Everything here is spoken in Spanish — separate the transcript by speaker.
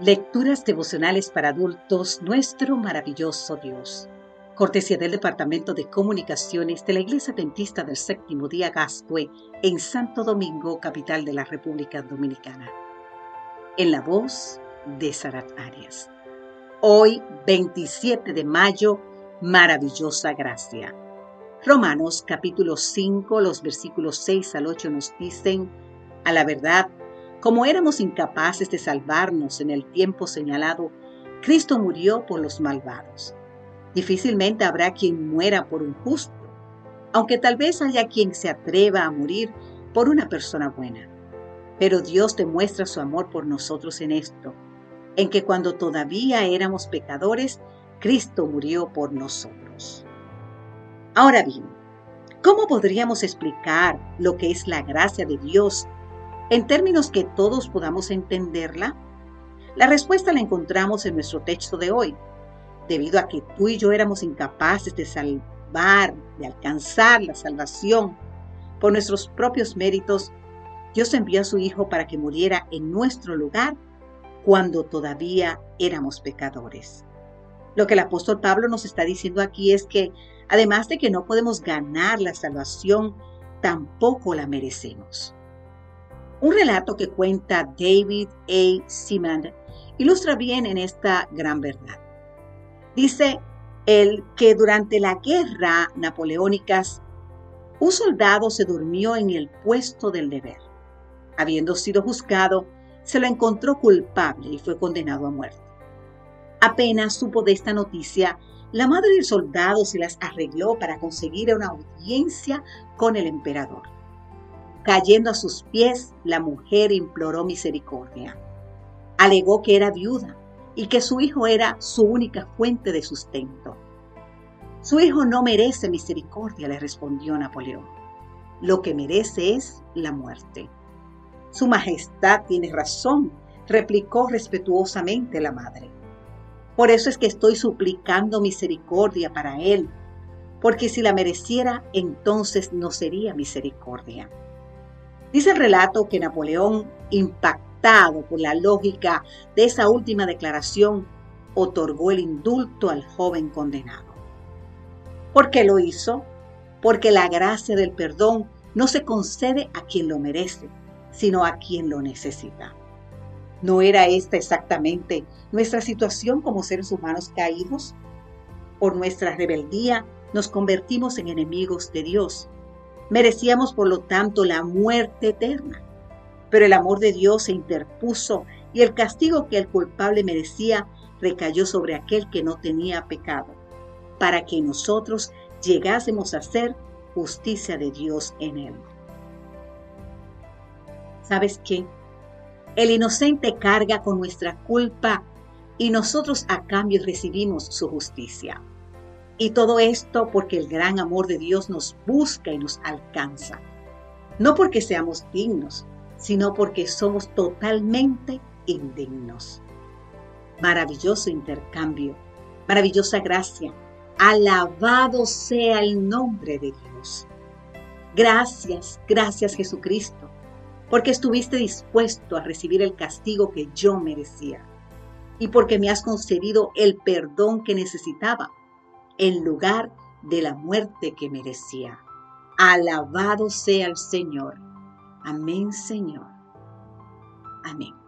Speaker 1: Lecturas devocionales para adultos, nuestro maravilloso Dios. Cortesía del Departamento de Comunicaciones de la Iglesia Dentista del Séptimo Día Gascue en Santo Domingo, capital de la República Dominicana. En la voz de Sarat Arias. Hoy, 27 de mayo, maravillosa gracia. Romanos capítulo 5, los versículos 6 al 8 nos dicen, a la verdad, como éramos incapaces de salvarnos en el tiempo señalado, Cristo murió por los malvados. Difícilmente habrá quien muera por un justo, aunque tal vez haya quien se atreva a morir por una persona buena. Pero Dios demuestra su amor por nosotros en esto, en que cuando todavía éramos pecadores, Cristo murió por nosotros. Ahora bien, ¿cómo podríamos explicar lo que es la gracia de Dios en términos que todos podamos entenderla? La respuesta la encontramos en nuestro texto de hoy. Debido a que tú y yo éramos incapaces de salvar, de alcanzar la salvación por nuestros propios méritos, Dios envió a su Hijo para que muriera en nuestro lugar cuando todavía éramos pecadores. Lo que el apóstol Pablo nos está diciendo aquí es que, además de que no podemos ganar la salvación, tampoco la merecemos. Un relato que cuenta David A. Seaman ilustra bien en esta gran verdad. Dice él que durante la guerra napoleónicas, un soldado se durmió en el puesto del deber. Habiendo sido juzgado, se lo encontró culpable y fue condenado a muerte. Apenas supo de esta noticia, la madre del soldado se las arregló para conseguir una audiencia con el emperador. Cayendo a sus pies, la mujer imploró misericordia. Alegó que era viuda y que su hijo era su única fuente de sustento. Su hijo no merece misericordia, le respondió Napoleón. Lo que merece es la muerte. Su Majestad tiene razón, replicó respetuosamente la madre. Por eso es que estoy suplicando misericordia para él, porque si la mereciera, entonces no sería misericordia. Dice el relato que Napoleón, impactado por la lógica de esa última declaración, otorgó el indulto al joven condenado. ¿Por qué lo hizo? Porque la gracia del perdón no se concede a quien lo merece, sino a quien lo necesita. ¿No era esta exactamente nuestra situación como seres humanos caídos? Por nuestra rebeldía nos convertimos en enemigos de Dios Merecíamos, por lo tanto, la muerte eterna. Pero el amor de Dios se interpuso y el castigo que el culpable merecía recayó sobre aquel que no tenía pecado, para que nosotros llegásemos a ser justicia de Dios en él. ¿Sabes qué? El inocente carga con nuestra culpa y nosotros a cambio recibimos su justicia. Y todo esto porque el gran amor de Dios nos busca y nos alcanza. No porque seamos dignos, sino porque somos totalmente indignos. Maravilloso intercambio, maravillosa gracia. Alabado sea el nombre de Dios. Gracias, gracias Jesucristo, porque estuviste dispuesto a recibir el castigo que yo merecía y porque me has concedido el perdón que necesitaba en lugar de la muerte que merecía. Alabado sea el Señor. Amén, Señor. Amén.